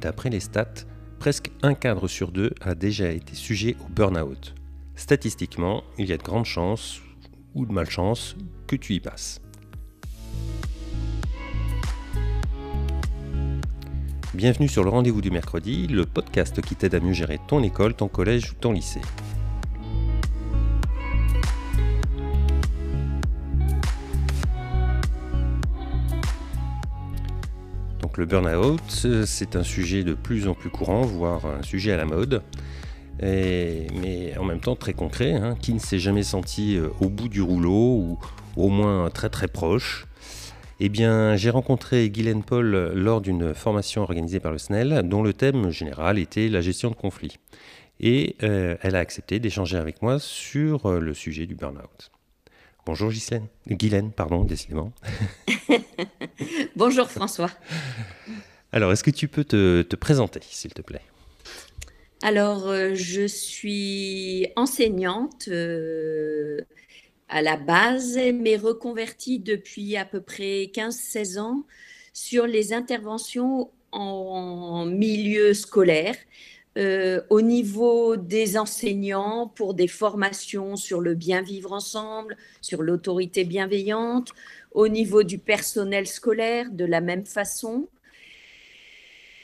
d'après les stats, presque un cadre sur deux a déjà été sujet au burn-out. Statistiquement, il y a de grandes chances, ou de malchance, que tu y passes. Bienvenue sur le rendez-vous du mercredi, le podcast qui t'aide à mieux gérer ton école, ton collège ou ton lycée. Le burn-out, c'est un sujet de plus en plus courant, voire un sujet à la mode, mais en même temps très concret. Hein. Qui ne s'est jamais senti euh, au bout du rouleau ou au moins très très proche eh bien, j'ai rencontré Guylaine Paul lors d'une formation organisée par le SNEL, dont le thème général était la gestion de conflits. Et euh, elle a accepté d'échanger avec moi sur euh, le sujet du burn-out. Bonjour Ghislaine. Guylaine, pardon, décidément. Bonjour François. Alors, est-ce que tu peux te, présenter, s'il te plaît? Alors, euh, je suis enseignante à la base, mais reconvertie depuis à peu près 15-16 ans sur les interventions en milieu scolaire. Euh, au niveau des enseignants pour des formations sur le bien vivre ensemble, sur l'autorité bienveillante, au niveau du personnel scolaire de la même façon,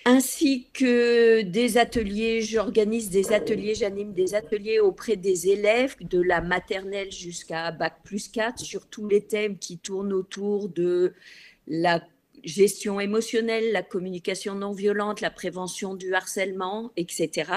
ainsi que des ateliers. J'organise des ateliers, j'anime des ateliers auprès des élèves de la maternelle jusqu'à Bac plus 4 sur tous les thèmes qui tournent autour de la gestion émotionnelle, la communication non violente, la prévention du harcèlement, etc.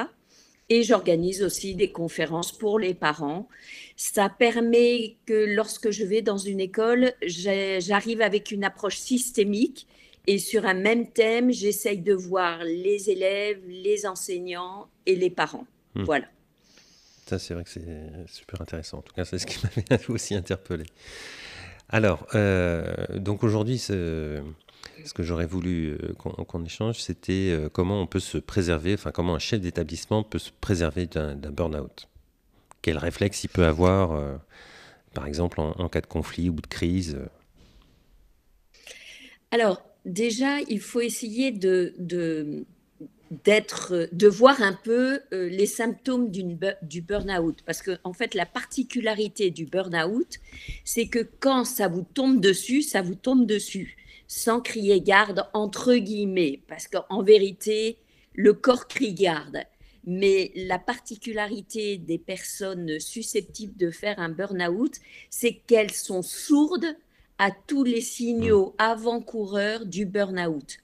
Et j'organise aussi des conférences pour les parents. Ça permet que lorsque je vais dans une école, j'arrive avec une approche systémique et sur un même thème, j'essaye de voir les élèves, les enseignants et les parents. Hmm. Voilà. Ça, c'est vrai que c'est super intéressant. En tout cas, c'est ce qui m'avait aussi interpellé. Alors, euh, donc aujourd'hui, ce que j'aurais voulu euh, qu'on échange, c'était euh, comment on peut se préserver, enfin comment un chef d'établissement peut se préserver d'un burn-out. Quel réflexe il peut avoir, par exemple, en, cas de conflit ou de crise Alors, déjà, il faut essayer de, d'être, de voir un peu euh, les symptômes du burn-out. Parce que, en fait, la particularité du burn-out, c'est que quand ça vous tombe dessus, ça vous tombe dessus, sans crier garde, entre guillemets. Parce qu'en vérité, le corps crie garde. Mais la particularité des personnes susceptibles de faire un burn-out, c'est qu'elles sont sourdes à tous les signaux mmh. avant-coureurs du burn-out.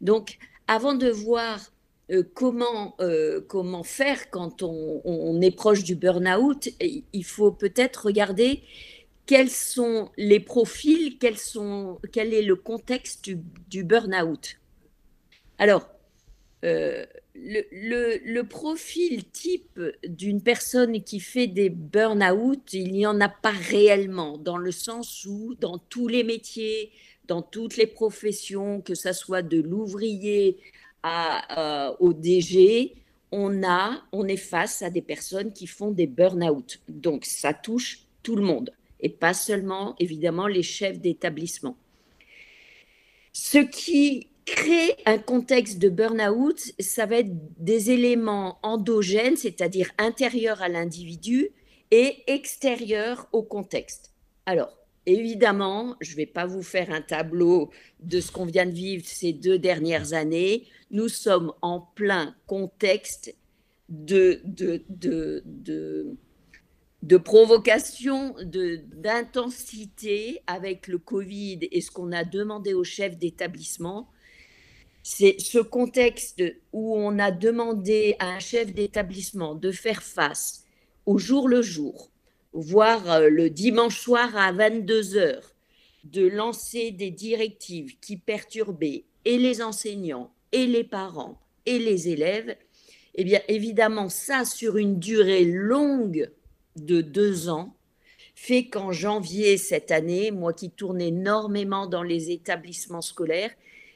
Donc, avant de voir euh, comment, euh, comment faire quand on, est proche du burn-out, il faut peut-être regarder quels sont les profils, quel est le contexte du, burn-out? Alors, euh, le, profil type d'une personne qui fait des burn-out, il n'y en a pas réellement, dans le sens où dans tous les métiers, dans toutes les professions, que ce soit de l'ouvrier euh, au DG, on, a, on est face à des personnes qui font des burn-out. Donc ça touche tout le monde, et pas seulement évidemment les chefs d'établissement. Ce qui créer un contexte de burn-out, ça va être des éléments endogènes, c'est-à-dire intérieurs à l'individu et extérieurs au contexte. Alors, évidemment, je ne vais pas vous faire un tableau de ce qu'on vient de vivre ces deux dernières années. Nous sommes en plein contexte de, de, de, de de provocation, d'intensité avec le Covid et ce qu'on a demandé aux chefs d'établissement, c'est ce contexte où on a demandé à un chef d'établissement de faire face au jour le jour, voire euh, le dimanche soir à 22 heures, de lancer des directives qui perturbaient et les enseignants, et les parents, et les élèves, eh bien évidemment, ça sur une durée longue de deux ans, fait qu'en janvier cette année, moi qui tourne énormément dans les établissements scolaires,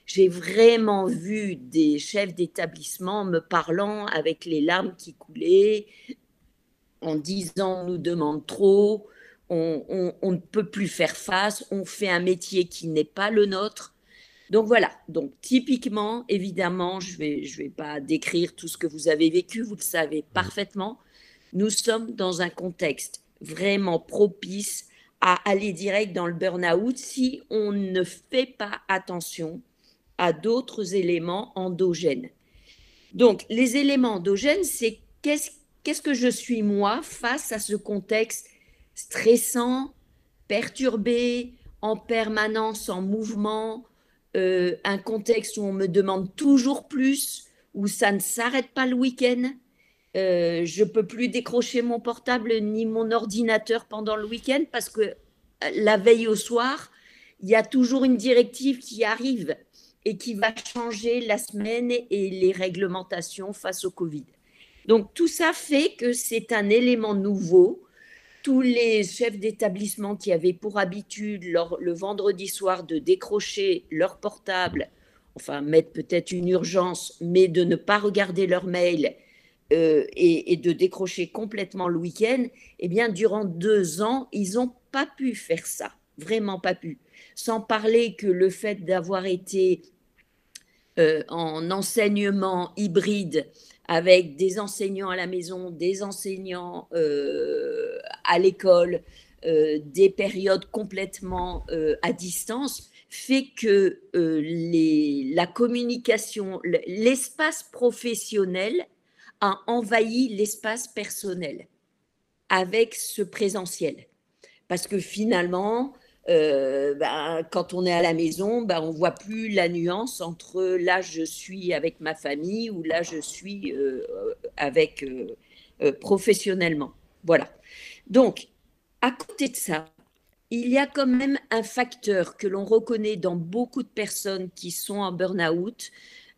j'ai vraiment vu des chefs d'établissement me parlant avec les larmes qui coulaient, en disant on nous demande trop, on, ne peut plus faire face, on fait un métier qui n'est pas le nôtre. Donc voilà, donc typiquement, évidemment, je ne vais, je vais pas décrire tout ce que vous avez vécu, vous le savez parfaitement. Nous sommes dans un contexte vraiment propice à aller direct dans le burn-out si on ne fait pas attention à d'autres éléments endogènes. Donc, les éléments endogènes, c'est qu'est-ce, qu'est-ce que je suis moi face à ce contexte stressant, perturbé, en permanence en mouvement, euh, un contexte où on me demande toujours plus, où ça ne s'arrête pas le week-end? Euh, je peux plus décrocher mon portable ni mon ordinateur pendant le week-end parce que euh, la veille au soir, il y a toujours une directive qui arrive et qui va changer la semaine et les réglementations face au Covid. Donc tout ça fait que c'est un élément nouveau. Tous les chefs d'établissement qui avaient pour habitude le vendredi soir de décrocher leur portable, enfin mettre peut-être une urgence, mais de ne pas regarder leur mail euh, et, de décrocher complètement le week-end, eh bien durant deux ans, ils n'ont pas pu faire ça, vraiment pas pu. Sans parler que le fait d'avoir été euh, en enseignement hybride avec des enseignants à la maison, des enseignants euh, à l'école, des périodes complètement à distance, fait que la communication, l'espace professionnel a envahi l'espace personnel avec ce présentiel. Parce que finalement, euh, ben, quand on est à la maison, ben, on voit plus la nuance entre là je suis avec ma famille ou là je suis euh, avec euh, professionnellement. Voilà. Donc, à côté de ça, il y a quand même un facteur que l'on reconnaît dans beaucoup de personnes qui sont en burn-out,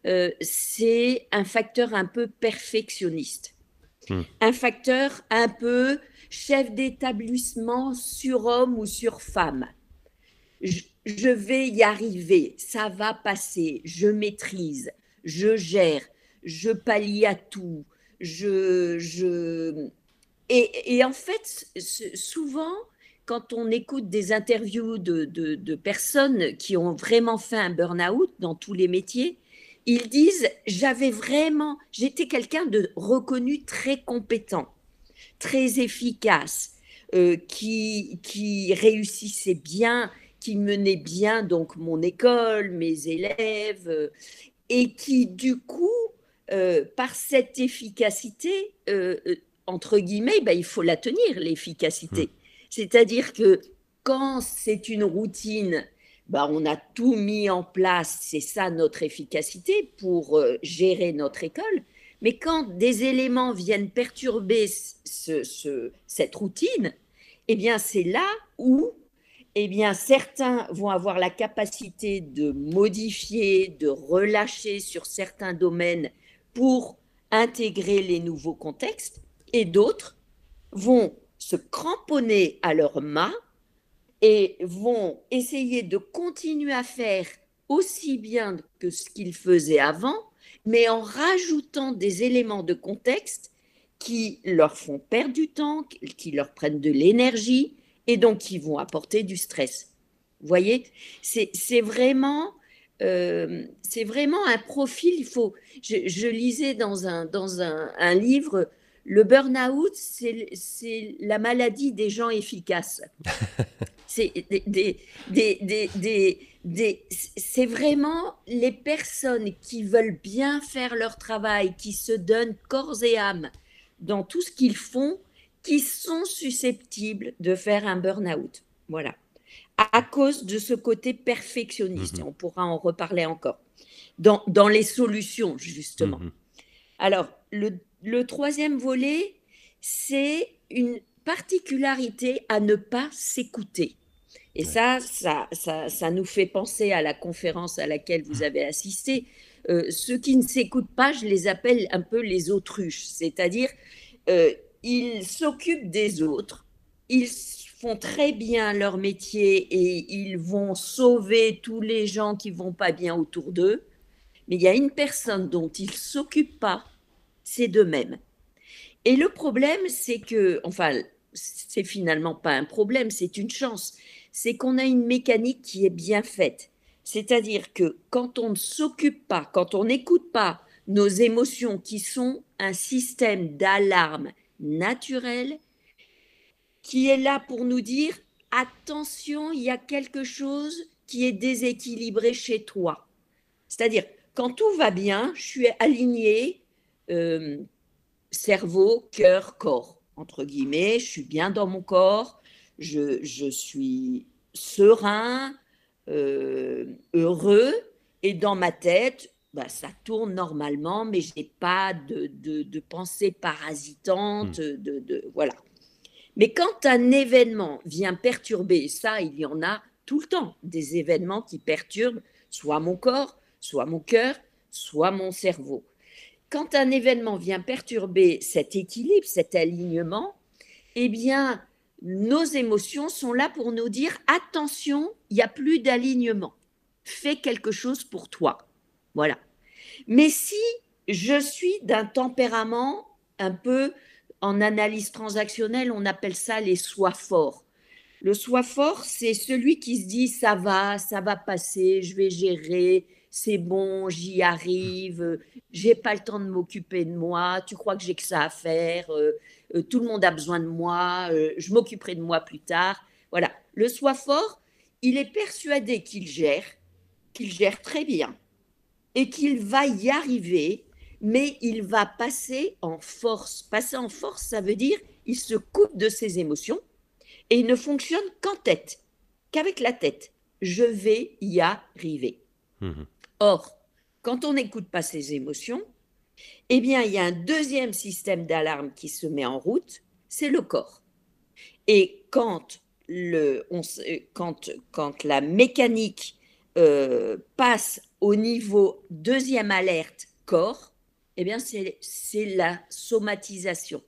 c'est un facteur un peu perfectionniste. Hmm. Un facteur un peu chef d'établissement sur homme ou sur femme. Je, vais y arriver, ça va passer, je maîtrise, je gère, je pallie à tout, je, je... Et, en fait, souvent, quand on écoute des interviews de, de, personnes qui ont vraiment fait un burn-out dans tous les métiers, ils disent j'avais vraiment, j'étais quelqu'un de reconnu très compétent, très efficace, euh, qui, qui réussissait bien, qui menait bien donc mon école, mes élèves, euh, et qui du coup, euh, par cette efficacité, entre guillemets, ben, il faut la tenir, l'efficacité. Mmh. C'est-à-dire que quand c'est une routine, ben, on a tout mis en place, c'est ça notre efficacité pour gérer notre école. Mais quand des éléments viennent perturber ce, cette routine, eh bien c'est là où eh bien, certains vont avoir la capacité de modifier, de relâcher sur certains domaines pour intégrer les nouveaux contextes, et d'autres vont se cramponner à leur mât et vont essayer de continuer à faire aussi bien que ce qu'ils faisaient avant, mais en rajoutant des éléments de contexte qui leur font perdre du temps, qui leur prennent de l'énergie, et donc qui vont apporter du stress. Vous voyez, c'est vraiment, euh, vraiment un profil. Il faut. Je, lisais dans un dans un livre. Le burn-out, c'est la maladie des gens efficaces. c'est des, des, des, vraiment les personnes qui veulent bien faire leur travail, qui se donnent corps et âme dans tout ce qu'ils font qui sont susceptibles de faire un burn-out. Voilà. À, cause de ce côté perfectionniste. Mhm. On pourra en reparler encore. Dans, dans les solutions, justement. Mhm. Alors, le, le troisième volet, c'est une particularité à ne pas s'écouter. Et ça, ça, ça, ça, nous fait penser à la conférence à laquelle vous avez assisté. Euh, ceux qui ne s'écoutent pas, je les appelle un peu les autruches, c'est-à-dire euh, ils s'occupent des autres, ils font très bien leur métier et ils vont sauver tous les gens qui vont pas bien autour d'eux. Mais il y a une personne dont ils s'occupent pas, c'est d'eux-mêmes. Et le problème, c'est que, enfin, c'est finalement pas un problème, c'est une chance. C'est qu'on a une mécanique qui est bien faite. C'est-à-dire que quand on ne s'occupe pas, quand on n'écoute pas nos émotions qui sont un système d'alarme naturel qui est là pour nous dire attention, il y a quelque chose qui est déséquilibré chez toi. C'est-à-dire, quand tout va bien, je suis aligné euh, cerveau, cœur, corps, entre guillemets, je suis bien dans mon corps, je, suis serein, euh, heureux, et dans ma tête, bah, ça tourne normalement, mais je n'ai pas de, de, pensée parasitante, hmm. de, de, voilà. Mais quand un événement vient perturber, ça, il y en a tout le temps, des événements qui perturbent soit mon corps, soit mon cœur, soit mon cerveau. Quand un événement vient perturber cet équilibre, cet alignement, eh bien, nos émotions sont là pour nous dire attention, il n'y a plus d'alignement. Fais quelque chose pour toi. Voilà. Mais si je suis d'un tempérament un peu en analyse transactionnelle, on appelle ça les soi forts. Le soi fort, c'est celui qui se dit ça va, ça va passer, je vais gérer, c'est bon, j'y arrive, j'ai pas le temps de m'occuper de moi, tu crois que j'ai que ça à faire, euh, euh, tout le monde a besoin de moi, euh, je m'occuperai de moi plus tard. Voilà, le soi fort, il est persuadé qu'il gère, qu'il gère très bien et qu'il va y arriver mais il va passer en force. Passer en force, ça veut dire il se coupe de ses émotions et il ne fonctionne qu'en tête, qu'avec la tête. Je vais y arriver. Mhm. Or, quand on n'écoute pas ses émotions, eh bien, il y a un deuxième système d'alarme qui se met en route, c'est le corps. Et quand, le, quand, quand la mécanique euh, passe au niveau deuxième alerte corps, eh bien, c'est la somatisation.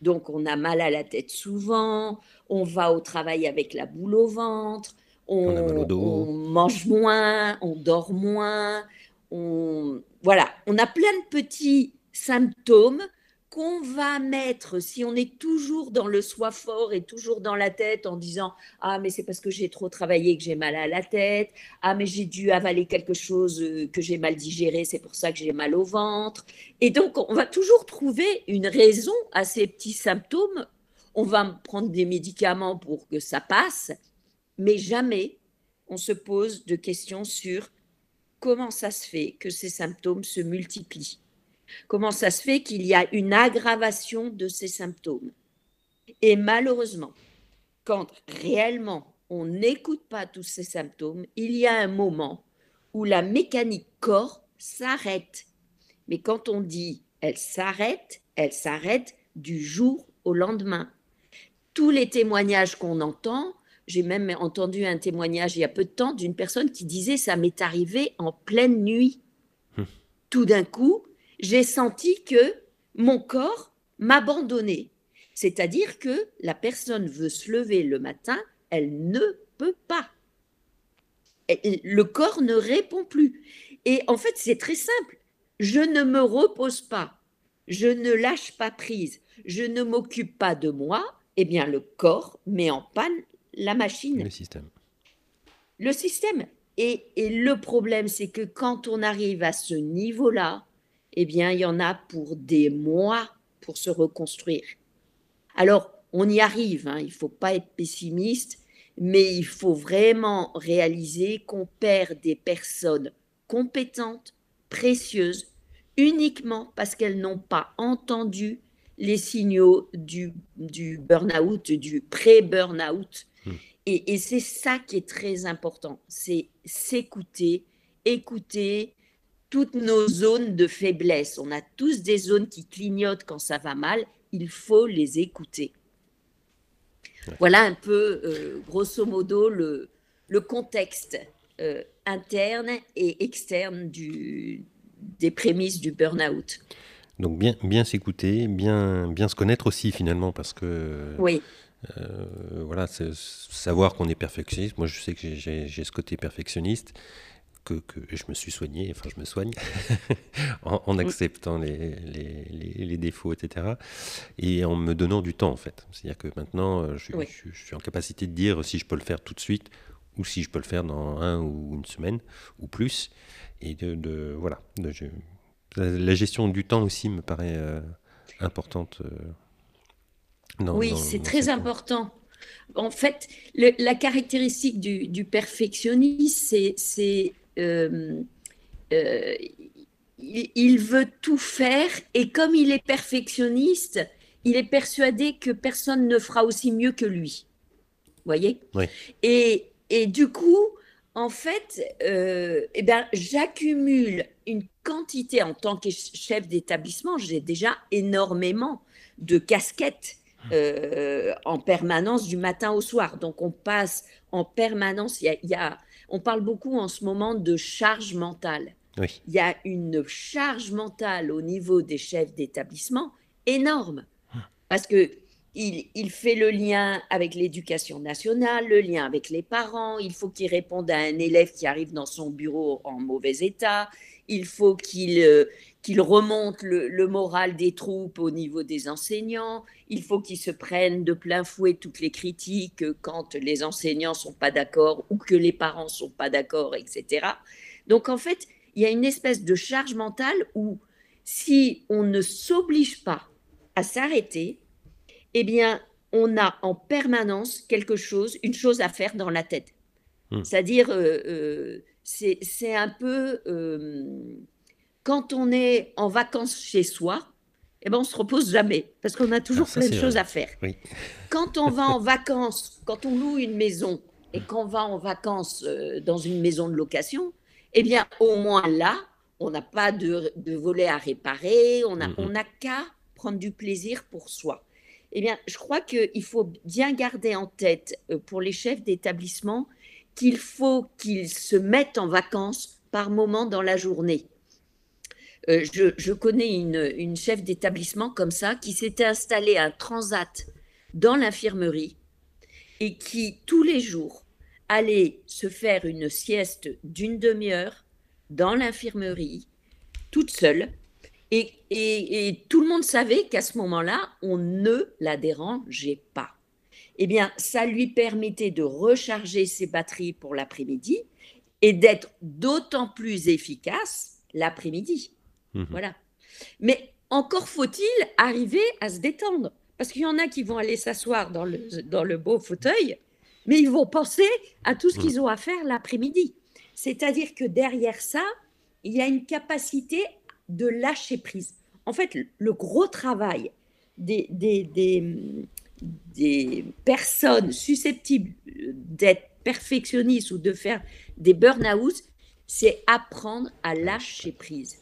Donc, on a mal à la tête souvent, on va au travail avec la boule au ventre, on, mange moins, on dort moins, on, voilà, on a plein de petits symptômes qu'on va mettre, si on est toujours dans le soi fort et toujours dans la tête en disant Ah, mais c'est parce que j'ai trop travaillé que j'ai mal à la tête. Ah, mais j'ai dû avaler quelque chose euh, que j'ai mal digéré, c'est pour ça que j'ai mal au ventre. Et donc, on va toujours trouver une raison à ces petits symptômes. On va prendre des médicaments pour que ça passe, mais jamais on se pose de questions sur comment ça se fait que ces symptômes se multiplient Comment ça se fait qu'il y a une aggravation de ces symptômes Et malheureusement, quand réellement on n'écoute pas tous ces symptômes, il y a un moment où la mécanique corps s'arrête. Mais quand on dit elle s'arrête, elle s'arrête du jour au lendemain. Tous les témoignages qu'on entend, j'ai même entendu un témoignage il y a peu de temps d'une personne qui disait ça m'est arrivé en pleine nuit. Hum. Tout d'un coup, j'ai senti que mon corps m'abandonnait. C'est-à-dire que la personne veut se lever le matin, elle ne peut pas. Le corps ne répond plus. Et en fait, c'est très simple. Je ne me repose pas, je ne lâche pas prise, je ne m'occupe pas de moi, eh bien le corps met en panne la machine. Le système. Le système. Et, et le problème, c'est que quand on arrive à ce niveau-là, eh bien, il y en a pour des mois pour se reconstruire. Alors, on y arrive, hein, il ne faut pas être pessimiste, mais il faut vraiment réaliser qu'on perd des personnes compétentes, précieuses, uniquement parce qu'elles n'ont pas entendu les signaux du, du burn-out, du pré-burn-out. Hmm. Et, et c'est ça qui est très important, c'est s'écouter, écouter, toutes nos zones de faiblesse. On a tous des zones qui clignotent quand ça va mal. Il faut les écouter. Voilà un peu, euh, grosso modo, le, le contexte euh, interne et externe du, des prémices du burn-out. Donc bien, bien s'écouter, bien, bien se connaître aussi finalement, parce que oui. Euh, voilà, savoir qu'on est perfectionniste. Moi, je sais que j'ai ce côté perfectionniste que, je me suis soigné, enfin je me soigne, en, acceptant les, les, défauts, etc. Et en me donnant du temps, en fait. C'est-à-dire que maintenant, euh, je, je, suis en capacité de dire si je peux le faire tout de suite ou si je peux le faire dans un ou une semaine ou plus. Et de, voilà, la, gestion du temps aussi me paraît importante. Oui, c'est très important. En fait, la caractéristique du, perfectionniste, c'est euh, euh, il, veut tout faire et comme il est perfectionniste, il est persuadé que personne ne fera aussi mieux que lui. Vous voyez et, et, du coup, en fait, euh, eh ben, j'accumule une quantité en tant que chef d'établissement. J'ai déjà énormément de casquettes euh, en permanence du matin au soir. Donc on passe en permanence, il y, a, on parle beaucoup en ce moment de charge mentale. Il y a une charge mentale au niveau des chefs d'établissement énorme parce que il, fait le lien avec l'éducation nationale, le lien avec les parents, il faut qu'il réponde à un élève qui arrive dans son bureau en mauvais état, il faut qu'il euh, remonte le, moral des troupes au niveau des enseignants, il faut qu'ils se prennent de plein fouet toutes les critiques quand les enseignants sont pas d'accord ou que les parents sont pas d'accord, etc. Donc en fait, il y a une espèce de charge mentale où si on ne s'oblige pas à s'arrêter, eh bien, on a en permanence quelque chose, une chose à faire dans la tête. Hmm. C'est-à-dire, euh, euh, c'est un peu euh, quand on est en vacances chez soi, eh ben on se repose jamais parce qu'on a toujours ah, plein de choses à faire. Quand on va en vacances, quand on loue une maison et qu'on va en vacances dans une maison de location, eh bien au moins là, on n'a pas de, de, volet à réparer, on n'a mm-hmm. qu'à prendre du plaisir pour soi. Eh bien, je crois qu'il faut bien garder en tête euh, pour les chefs d'établissement qu'il faut qu'ils se mettent en vacances par moment dans la journée. Euh, je, connais une, chef d'établissement comme ça qui s'était installée un transat dans l'infirmerie et qui tous les jours allait se faire une sieste d'une demi-heure dans l'infirmerie, toute seule. Et, tout le monde savait qu'à ce moment-là, on ne la dérangeait pas. Eh bien, ça lui permettait de recharger ses batteries pour l'après-midi et d'être d'autant plus efficace l'après-midi. Mhm. Voilà. Mais encore faut-il arriver à se détendre. Parce qu'il y en a qui vont aller s'asseoir dans le, dans le beau fauteuil, mais ils vont penser à tout ce qu'ils ont à faire l'après-midi. C'est-à-dire que derrière ça, il y a une capacité de lâcher prise. En fait, le gros travail des, des, des, personnes susceptibles d'être perfectionnistes ou de faire des burn-out, c'est apprendre à lâcher prise.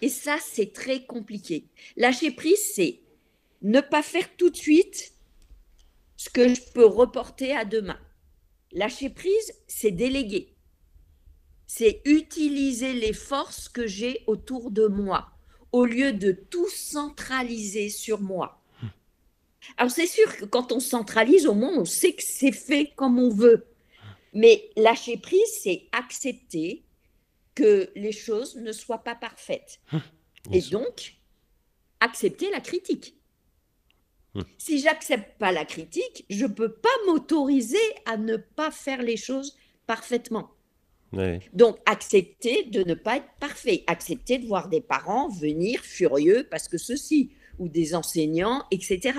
Et ça, c'est très compliqué. Lâcher prise, c'est ne pas faire tout de suite ce que je peux reporter à demain. Lâcher prise, c'est déléguer. C'est utiliser les forces que j'ai autour de moi au lieu de tout centraliser sur moi. Alors c'est sûr que quand on centralise, au moins on sait que c'est fait comme on veut. Mais lâcher prise, c'est accepter que les choses ne soient pas parfaites. Hum, et donc, accepter la critique. Hum. Si j'accepte pas la critique, je peux pas m'autoriser à ne pas faire les choses parfaitement. Donc, accepter de ne pas être parfait, accepter de voir des parents venir furieux parce que ceci, ou des enseignants, etc.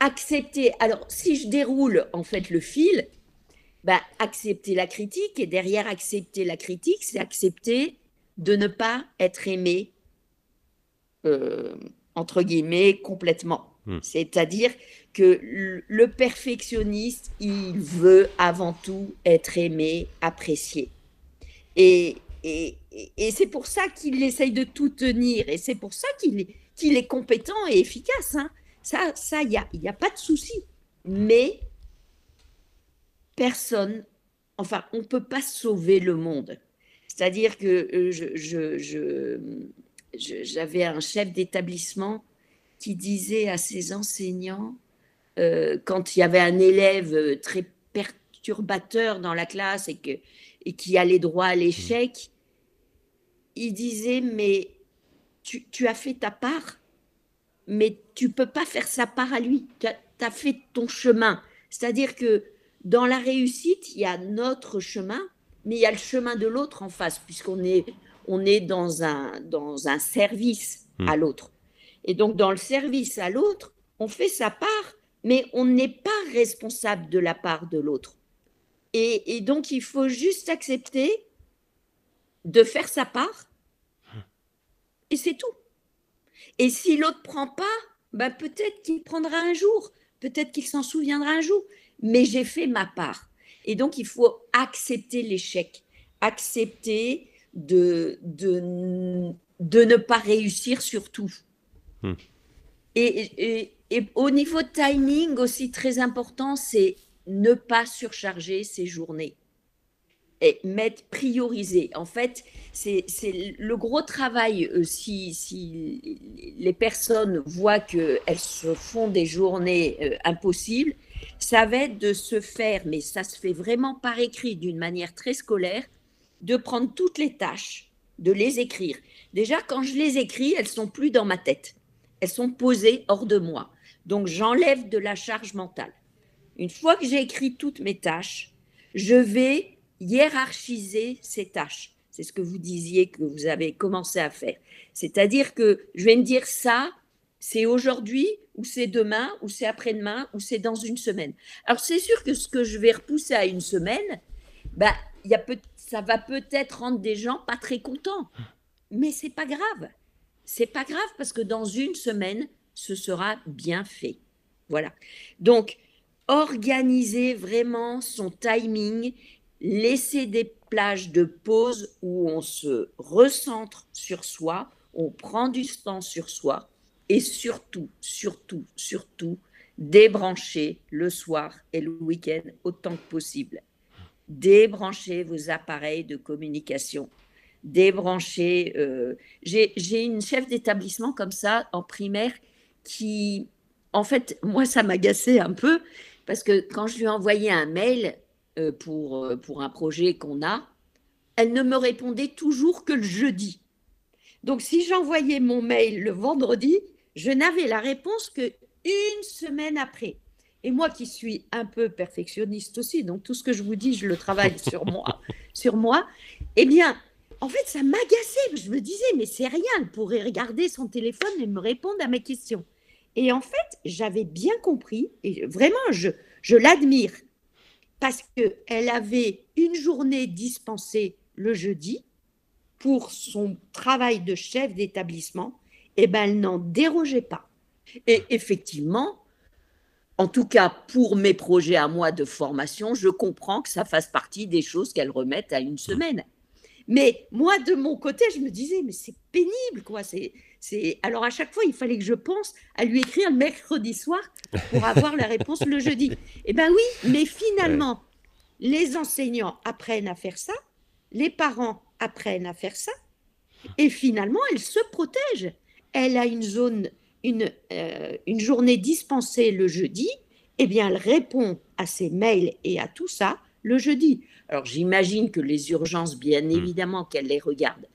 Accepter, alors si je déroule en fait le fil, bah, accepter la critique et derrière accepter la critique, c'est accepter de ne pas être aimé, euh, entre guillemets, complètement. Hmm. C'est-à-dire que le perfectionniste, il veut avant tout être aimé, apprécié. Et, c'est pour ça qu'il essaye de tout tenir, et c'est pour ça qu'il est, compétent et efficace. Hein. Ça, il ça, n'y a, y a pas de souci. Mais personne, enfin, on ne peut pas sauver le monde. C'est-à-dire que euh, j'avais un chef d'établissement qui disait à ses enseignants, euh, quand il y avait un élève très perturbateur dans la classe et, que, et qui allait droit à l'échec, il disait, mais tu, tu, as fait ta part, mais tu peux pas faire sa part à lui. Tu as, as fait ton chemin. C'est-à-dire que dans la réussite, il y a notre chemin, mais il y a le chemin de l'autre en face, puisqu'on est, on est dans, un, dans un service à l'autre. Et donc, dans le service à l'autre, on fait sa part, mais on n'est pas responsable de la part de l'autre. Et, donc, il faut juste accepter de faire sa part, et c'est tout. Et si l'autre prend pas, bah peut-être qu'il prendra un jour, peut-être qu'il s'en souviendra un jour, mais j'ai fait ma part. Et donc, il faut accepter l'échec, accepter de, de, de, ne pas réussir surtout. Hmm. Et, et, au niveau timing aussi très important, c'est ne pas surcharger ses journées et mettre prioriser. En fait, c'est le gros travail euh, si, si, les personnes voient qu'elles se font des journées euh, impossibles, ça va être de se faire, mais ça se fait vraiment par écrit d'une manière très scolaire, de prendre toutes les tâches, de les écrire. Déjà, quand je les écris, elles sont plus dans ma tête. Elles sont posées hors de moi. Donc, j'enlève de la charge mentale. Une fois que j'ai écrit toutes mes tâches, je vais hiérarchiser ces tâches. C'est ce que vous disiez que vous avez commencé à faire. C'est-à-dire que je vais me dire ça, c'est aujourd'hui, ou c'est demain, ou c'est après-demain, ou c'est dans une semaine. Alors c'est sûr que ce que je vais repousser à une semaine, bah, y a peut ça va peut-être rendre des gens pas très contents. Mais c'est pas grave. C'est pas grave parce que dans une semaine, ce sera bien fait. Voilà. Donc, organiser vraiment son timing, laisser des plages de pause où on se recentre sur soi, on prend du temps sur soi et surtout, surtout, surtout, débrancher le soir et le week-end autant que possible. Débrancher vos appareils de communication. Débrancher. Euh, j'ai une chef d'établissement comme ça en primaire qui, en fait, moi, ça m'agaçait un peu parce que quand je lui envoyais un mail euh, pour, euh, pour un projet qu'on a, elle ne me répondait toujours que le jeudi. Donc, si j'envoyais mon mail le vendredi, je n'avais la réponse que une semaine après. Et moi qui suis un peu perfectionniste aussi, donc tout ce que je vous dis, je le travaille sur moi, sur moi. Eh bien, en fait, ça m'agaçait. Je me disais, mais c'est rien, elle pourrait regarder son téléphone et me répondre à mes questions. Et en fait, j'avais bien compris, et vraiment, je, je l'admire, parce qu'elle avait une journée dispensée le jeudi pour son travail de chef d'établissement, et ben elle n'en dérogeait pas. Et effectivement, en tout cas pour mes projets à moi de formation, je comprends que ça fasse partie des choses qu'elle remette à une semaine. Mais moi, de mon côté, je me disais, mais c'est pénible, quoi. C'est, c'est... Alors à chaque fois, il fallait que je pense à lui écrire le mercredi soir pour avoir la réponse le jeudi. Eh bien oui, mais finalement, les enseignants apprennent à faire ça, les parents apprennent à faire ça, et finalement, elle se protège. Elle a une zone, une, euh, une journée dispensée le jeudi, eh bien, elle répond à ses mails et à tout ça le jeudi. Alors j'imagine que les urgences, bien hmm. évidemment qu'elle les regarde.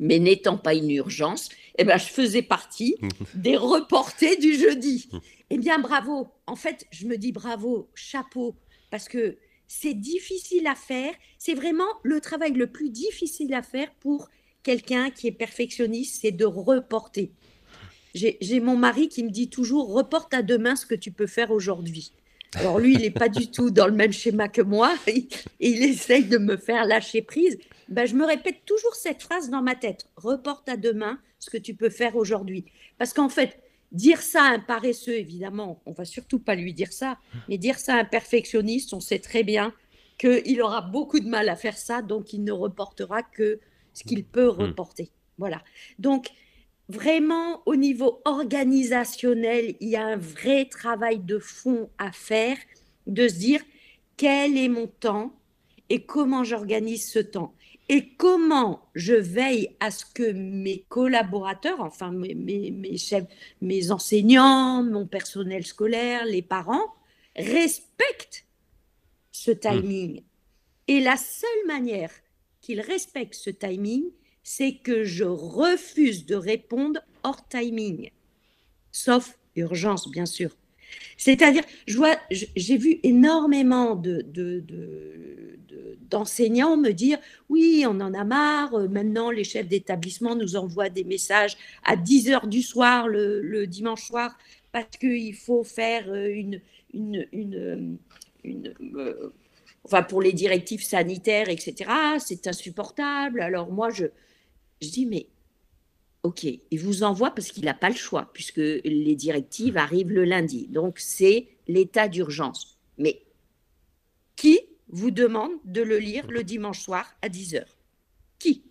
Mais n'étant pas une urgence, eh ben, je faisais partie des reportés du jeudi. Eh bien, bravo. En fait, je me dis bravo, chapeau, parce que c'est difficile à faire. C'est vraiment le travail le plus difficile à faire pour quelqu'un qui est perfectionniste, c'est de reporter. J'ai mon mari qui me dit toujours reporte à demain ce que tu peux faire aujourd'hui. Alors lui, il n'est pas du tout dans le même schéma que moi et, il essaye de me faire lâcher prise. Ben, je me répète toujours cette phrase dans ma tête. Reporte à demain ce que tu peux faire aujourd'hui. Parce qu'en fait, dire ça à un paresseux, évidemment, on va surtout pas lui dire ça, mais dire ça à un perfectionniste, on sait très bien qu'il aura beaucoup de mal à faire ça, donc il ne reportera que ce qu'il peut hmm. reporter. Voilà. Donc, vraiment au niveau organisationnel, il y a un vrai travail de fond à faire, de se dire quel est mon temps et comment j'organise ce temps et comment je veille à ce que mes collaborateurs, enfin mes, mes, chefs, mes enseignants, mon personnel scolaire, les parents, respectent ce hmm. timing. Et la seule manière qu'ils respectent ce timing, c'est que je refuse de répondre hors timing, sauf urgence, bien sûr. C'est-à-dire, j'ai vu énormément de, d'enseignants me dire oui, on en a marre, euh, maintenant les chefs d'établissement nous envoient des messages à 10 heures du soir le, dimanche soir parce qu'il faut faire euh, une, une, euh, enfin pour les directives sanitaires, etc. C'est insupportable. Alors moi, je, je dis mais Ok, il vous envoie parce qu'il n'a pas le choix, puisque les directives arrivent le lundi. Donc, c'est l'état d'urgence. Mais qui vous demande de le lire le dimanche soir à 10h Qui?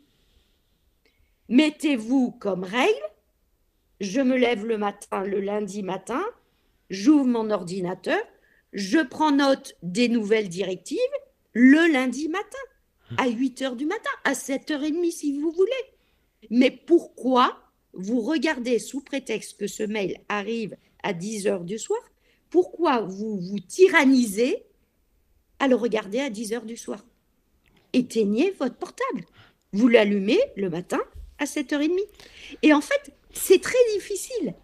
Mettez-vous comme règle, je me lève le matin, le lundi matin, j'ouvre mon ordinateur, je prends note des nouvelles directives le lundi matin, à 8h du matin, à 7h30 si vous voulez. Mais pourquoi vous regardez sous prétexte que ce mail arrive à 10 heures du soir Pourquoi vous vous tyrannisez à le regarder à 10 heures du soir? Éteignez votre portable. Vous l'allumez le matin à 7h30. Et en fait, c'est très difficile.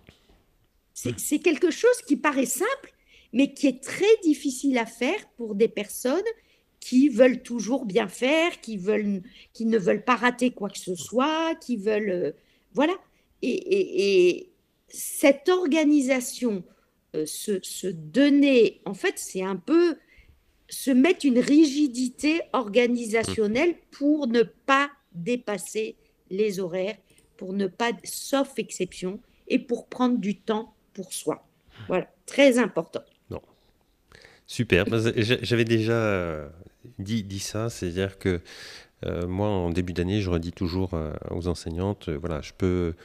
C'est quelque chose qui paraît simple, mais qui est très difficile à faire pour des personnes qui veulent toujours bien faire, qui, veulent, qui ne veulent pas rater quoi que ce soit, qui veulent... Euh, voilà. Et, cette organisation, euh, se, donner, en fait, c'est un peu se mettre une rigidité organisationnelle pour ne pas dépasser les horaires, pour ne pas, sauf exception, et pour prendre du temps pour soi. Voilà, très important. Non. Super. J'avais déjà dit, ça, c'est-à-dire que euh, moi, en début d'année, je redis toujours euh, aux enseignantes, euh, voilà, je peux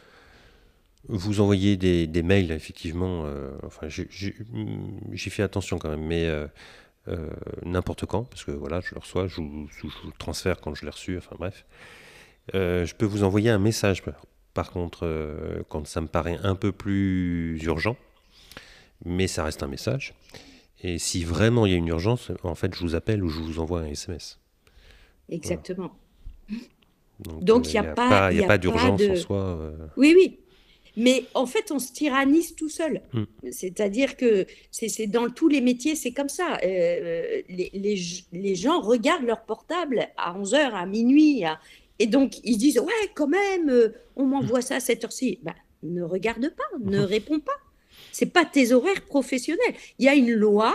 vous envoyer des, mails, effectivement, enfin, j'ai fait attention quand même, mais n'importe quand, parce que voilà, je le reçois, je, je, le transfère quand je l'ai reçu, enfin bref. je peux vous envoyer un message, par contre, quand ça me paraît un peu plus urgent, mais ça reste un message. Et si vraiment il y a une urgence, en fait, je vous appelle ou je vous envoie un SMS. Exactement. Donc, il n'y a, pas, a pas d'urgence en soi. Euh. Oui, oui. Mais en fait, on se tyrannise tout seul. Hmm. C'est-à-dire que c'est dans tous les métiers, c'est comme ça. Euh, les, les, gens regardent leur portable à 11h, à minuit. et donc, ils se disent Ouais, quand même, euh, on m'envoie ça à cette heure-ci. Ben, ne regarde pas, ne réponds pas c'est pas tes horaires professionnels. Il y a une loi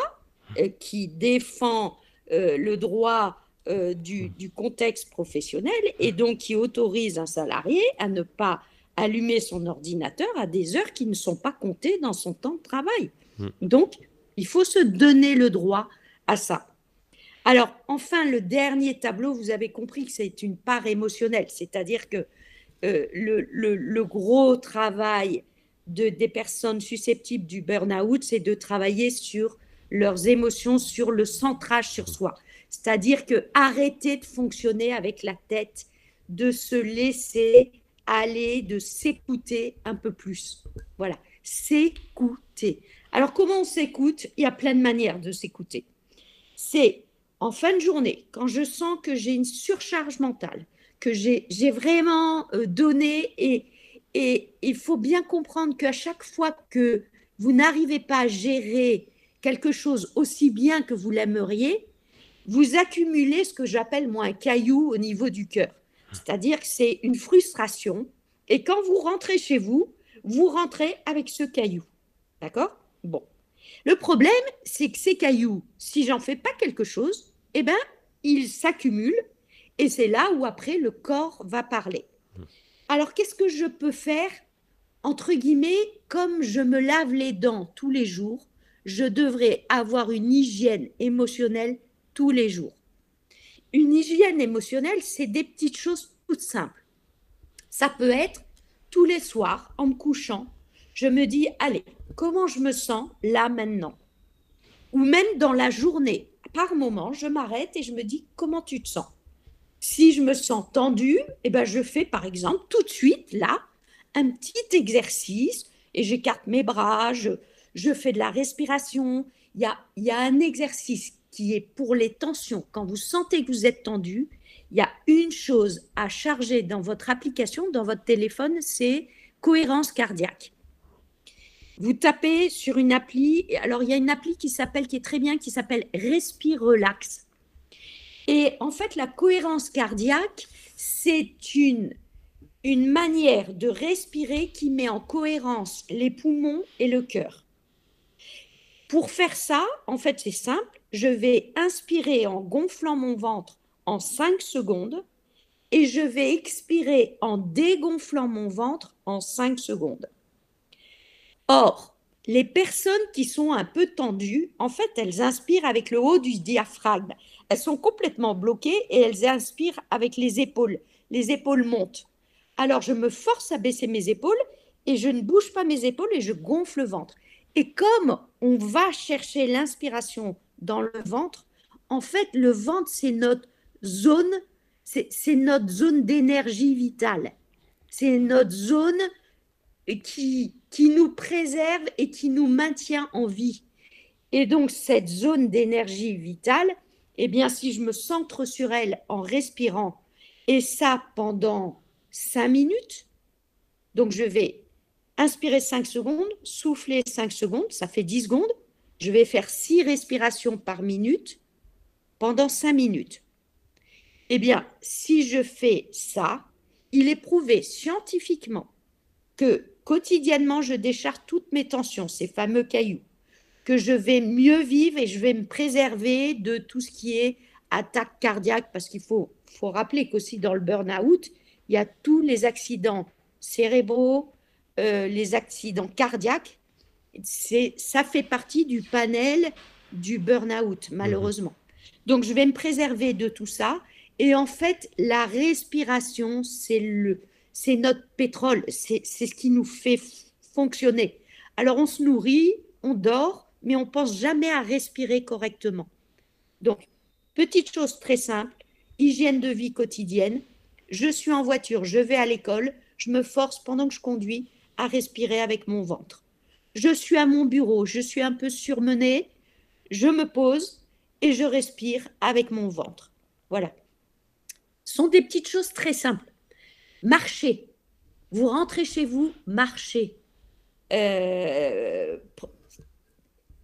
euh, qui défend euh, le droit euh, du, contexte professionnel et donc qui autorise un salarié à ne pas allumer son ordinateur à des heures qui ne sont pas comptées dans son temps de travail. Hmm. Donc, il faut se donner le droit à ça. Alors, enfin, le dernier tableau, vous avez compris que c'est une part émotionnelle, c'est-à-dire que le, gros travail de, des personnes susceptibles du burn-out, c'est de travailler sur leurs émotions, sur le centrage sur soi. C'est-à-dire que arrêter de fonctionner avec la tête, de se laisser aller, de s'écouter un peu plus. Voilà, s'écouter. Alors comment on s'écoute? Il y a plein de manières de s'écouter. C'est en fin de journée, quand je sens que j'ai une surcharge mentale, que j'ai vraiment euh, donné et, et il faut bien comprendre qu'à chaque fois que vous n'arrivez pas à gérer quelque chose aussi bien que vous l'aimeriez, vous accumulez ce que j'appelle moi un caillou au niveau du cœur. C'est-à-dire que c'est une frustration. Et quand vous rentrez chez vous, vous rentrez avec ce caillou. D'accord? Bon. Le problème, c'est que ces cailloux, si j'en fais pas quelque chose, eh ben, ils s'accumulent. Et c'est là où après le corps va parler. Alors, qu'est-ce que je peux faire Entre guillemets, comme je me lave les dents tous les jours, je devrais avoir une hygiène émotionnelle tous les jours. Une hygiène émotionnelle, c'est des petites choses toutes simples. Ça peut être tous les soirs, en me couchant, je me dis, allez, comment je me sens là maintenant? Ou même dans la journée, par moment, je m'arrête et je me dis, comment tu te sens? Si je me sens tendue, eh ben je fais par exemple tout de suite là un petit exercice et j'écarte mes bras, je, fais de la respiration. Il y a, y a un exercice qui est pour les tensions. Quand vous sentez que vous êtes tendu, il y a une chose à charger dans votre application, dans votre téléphone, c'est cohérence cardiaque. Vous tapez sur une appli. Alors, il y a une appli qui s'appelle, qui est très bien, qui s'appelle Respire Relax. Et en fait, la cohérence cardiaque, c'est une, une manière de respirer qui met en cohérence les poumons et le cœur. Pour faire ça, en fait, c'est simple. Je vais inspirer en gonflant mon ventre en 5 secondes et je vais expirer en dégonflant mon ventre en 5 secondes. Or, les personnes qui sont un peu tendues, en fait, elles inspirent avec le haut du diaphragme. Elles sont complètement bloquées et elles inspirent avec les épaules. Les épaules montent. Alors, je me force à baisser mes épaules et je ne bouge pas mes épaules et je gonfle le ventre. Et comme on va chercher l'inspiration dans le ventre, en fait, le ventre, c'est notre zone, c'est notre zone d'énergie vitale. C'est notre zone qui, nous préserve et qui nous maintient en vie. Et donc, cette zone d'énergie vitale, eh bien, si je me centre sur elle en respirant, et ça pendant 5 minutes, donc je vais inspirer 5 secondes, souffler 5 secondes, ça fait 10 secondes, je vais faire 6 respirations par minute pendant 5 minutes. Eh bien, si je fais ça, il est prouvé scientifiquement que quotidiennement, je décharge toutes mes tensions, ces fameux cailloux, que je vais mieux vivre et je vais me préserver de tout ce qui est attaque cardiaque, parce qu'il faut, faut rappeler qu'aussi dans le burn-out, il y a tous les accidents cérébraux, euh, les accidents cardiaques. C'est, ça fait partie du panel du burn-out, malheureusement. Donc, je vais me préserver de tout ça. Et en fait, la respiration, c'est le, c'est notre pétrole, c'est ce qui nous fait fonctionner. Alors on se nourrit, on dort, mais on pense jamais à respirer correctement. Donc, petite chose très simple, hygiène de vie quotidienne. Je suis en voiture, je vais à l'école, je me force pendant que je conduis à respirer avec mon ventre. Je suis à mon bureau, je suis un peu surmenée, je me pose et je respire avec mon ventre. Voilà. Ce sont des petites choses très simples. Marchez. Vous rentrez chez vous, marchez. Euh,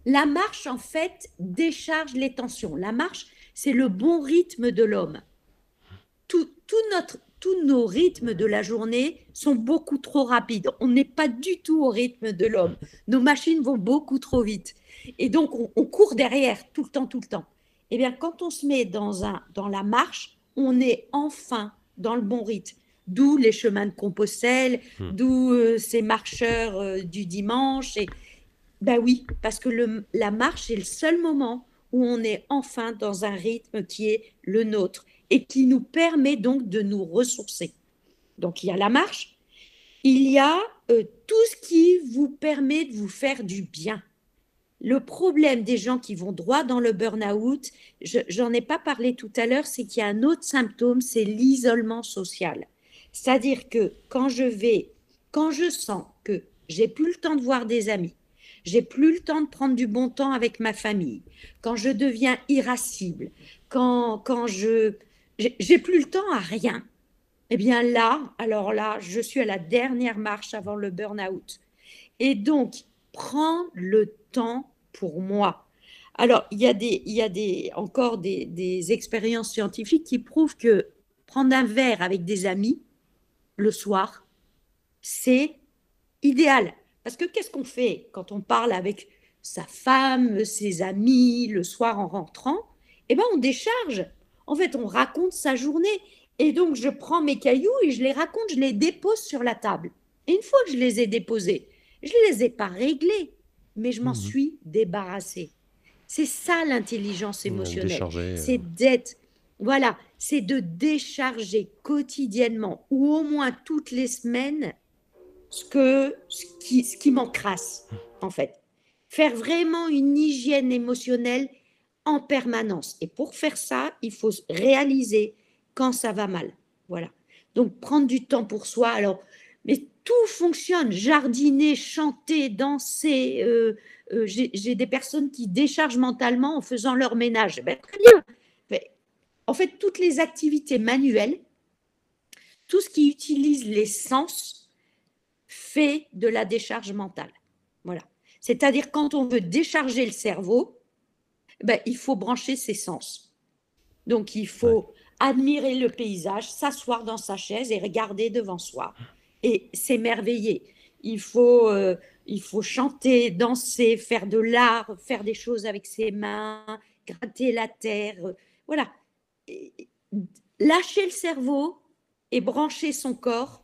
la marche, en fait, décharge les tensions. La marche, c'est le bon rythme de l'homme. Tout, notre, tous nos rythmes de la journée sont beaucoup trop rapides. On n'est pas du tout au rythme de l'homme. Nos machines vont beaucoup trop vite. Et donc, on, on, court derrière tout le temps, tout le temps. Eh bien, quand on se met dans, un, dans la marche, on est enfin dans le bon rythme d'où les chemins de Compostelle, hmm. d'où euh, ces marcheurs euh, du dimanche. Et ben oui, parce que le, la marche est le seul moment où on est enfin dans un rythme qui est le nôtre et qui nous permet donc de nous ressourcer. Donc il y a la marche, il y a euh, tout ce qui vous permet de vous faire du bien. Le problème des gens qui vont droit dans le burn-out, j'en ai pas parlé tout à l'heure, c'est qu'il y a un autre symptôme, c'est l'isolement social. C'est-à-dire que quand je vais, quand je sens que j'ai plus le temps de voir des amis, j'ai plus le temps de prendre du bon temps avec ma famille, quand je deviens irascible, quand, quand je j'ai plus le temps à rien, eh bien là, alors là, je suis à la dernière marche avant le burn-out. Et donc, prends le temps pour moi. Alors, il y a, des, il y a des, encore des, des expériences scientifiques qui prouvent que prendre un verre avec des amis, le soir, c'est idéal. Parce que qu'est-ce qu'on fait quand on parle avec sa femme, ses amis, le soir en rentrant? Eh bien, on décharge. En fait, on raconte sa journée. Et donc, je prends mes cailloux et je les raconte, je les dépose sur la table. Et une fois que je les ai déposés, je ne les ai pas réglés, mais je m'en mmh suis débarrassée. C'est ça l'intelligence émotionnelle. C'est d'être voilà, c'est de décharger quotidiennement ou au moins toutes les semaines ce, qui, m'encrasse, en fait. Faire vraiment une hygiène émotionnelle en permanence. Et pour faire ça, il faut réaliser quand ça va mal. Voilà. Donc, prendre du temps pour soi. Alors, mais tout fonctionne. Jardiner, chanter, danser. Euh, euh, j'ai des personnes qui déchargent mentalement en faisant leur ménage. Ben, très bien en fait, toutes les activités manuelles, tout ce qui utilise les sens, fait de la décharge mentale. Voilà. C'est-à-dire quand on veut décharger le cerveau, ben, il faut brancher ses sens. Donc il faut admirer le paysage, s'asseoir dans sa chaise et regarder devant soi et s'émerveiller. Il faut, euh, il faut chanter, danser, faire de l'art, faire des choses avec ses mains, gratter la terre. voilà. Lâcher le cerveau et brancher son corps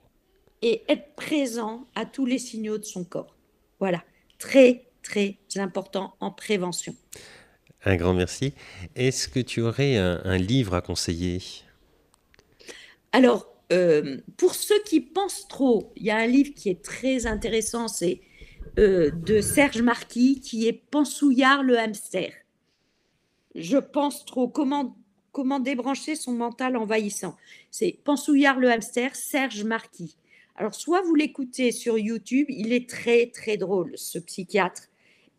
et être présent à tous les signaux de son corps. Voilà. Très, très important en prévention. Un grand merci. Est-ce que tu aurais un, livre à conseiller? Alors, euh, pour ceux qui pensent trop, il y a un livre qui est très intéressant, c'est euh, de Serge Marquis, qui est Pensouillard le hamster. Je pense trop. Comment, comment débrancher son mental envahissant C'est Pensouillard le hamster, Serge Marquis. Alors, soit vous l'écoutez sur YouTube, il est très, très drôle, ce psychiatre.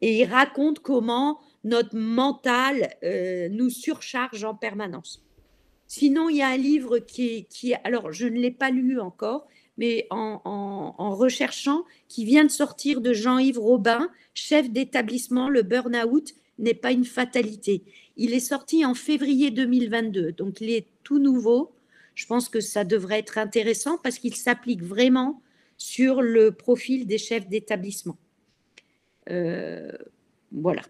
Et il raconte comment notre mental euh, nous surcharge en permanence. Sinon, il y a un livre qui qui alors je ne l'ai pas lu encore, mais en, en, recherchant, qui vient de sortir de Jean-Yves Robin, chef d'établissement, le burn-out n'est pas une fatalité. Il est sorti en février 2022, donc il est tout nouveau. Je pense que ça devrait être intéressant parce qu'il s'applique vraiment sur le profil des chefs d'établissement. Euh, voilà.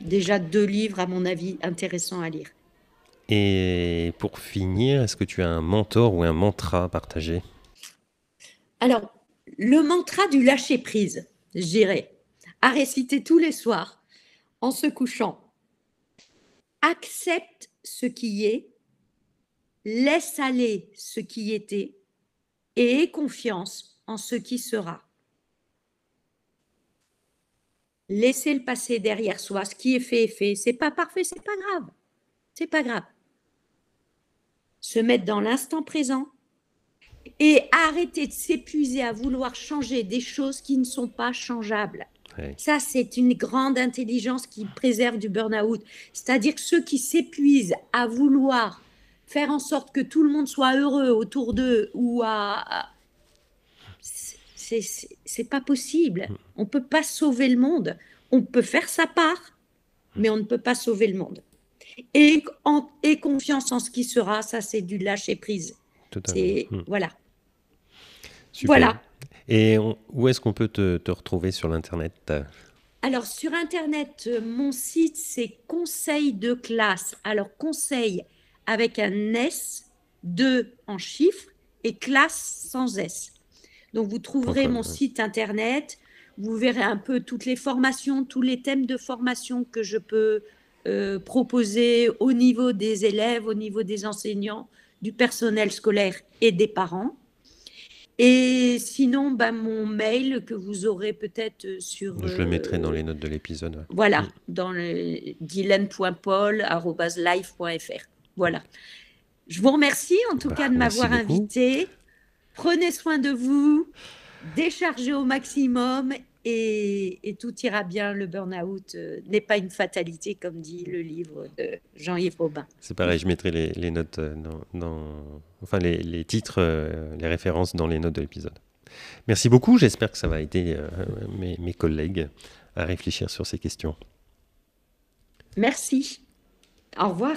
Déjà deux livres, à mon avis, intéressants à lire. Et pour finir, est-ce que tu as un mentor ou un mantra à partager? Alors, le mantra du lâcher-prise, j'irai à réciter tous les soirs en se couchant. Accepte ce qui est, laisse aller ce qui était et aie confiance en ce qui sera. Laissez le passé derrière soi, ce qui est fait est fait. C'est pas parfait, c'est pas grave. C'est pas grave se mettre dans l'instant présent et arrêter de s'épuiser à vouloir changer des choses qui ne sont pas changeables. Ça, c'est une grande intelligence qui préserve du burn-out. C'est-à-dire que ceux qui s'épuisent à vouloir faire en sorte que tout le monde soit heureux autour d'eux ou à. C'est pas possible. Mm. On ne peut pas sauver le monde. On peut faire sa part, mais on ne peut pas sauver le monde et, en, et confiance en ce qui sera. Ça, c'est du lâcher prise. C'est hmm. voilà. Voilà. Et où est-ce qu'on peut te, te, retrouver sur l'internet? Alors sur internet, euh, mon site c'est conseil de classe. Alors conseil avec un S, 2 en chiffres et classe sans S. Donc vous trouverez mon site internet. Vous verrez un peu toutes les formations, tous les thèmes de formation que je peux euh, proposer au niveau des élèves, au niveau des enseignants, du personnel scolaire et des parents. Et sinon, ben, mon mail que vous aurez peut-être sur. Je le mettrai dans les notes de l'épisode. Voilà, mm. dans le dylan.paul.live.fr. Voilà. Je vous remercie en tout bah, cas de m'avoir invité. Prenez soin de vous, déchargez au maximum et, tout ira bien. Le burn-out euh, n'est pas une fatalité, comme dit le livre de Jean-Yves Robin. C'est pareil, je mettrai les, notes euh, dans, enfin les, titres, euh, les références dans les notes de l'épisode. Merci beaucoup. J'espère que ça va aider mes, mes collègues à réfléchir sur ces questions. Merci. Au revoir.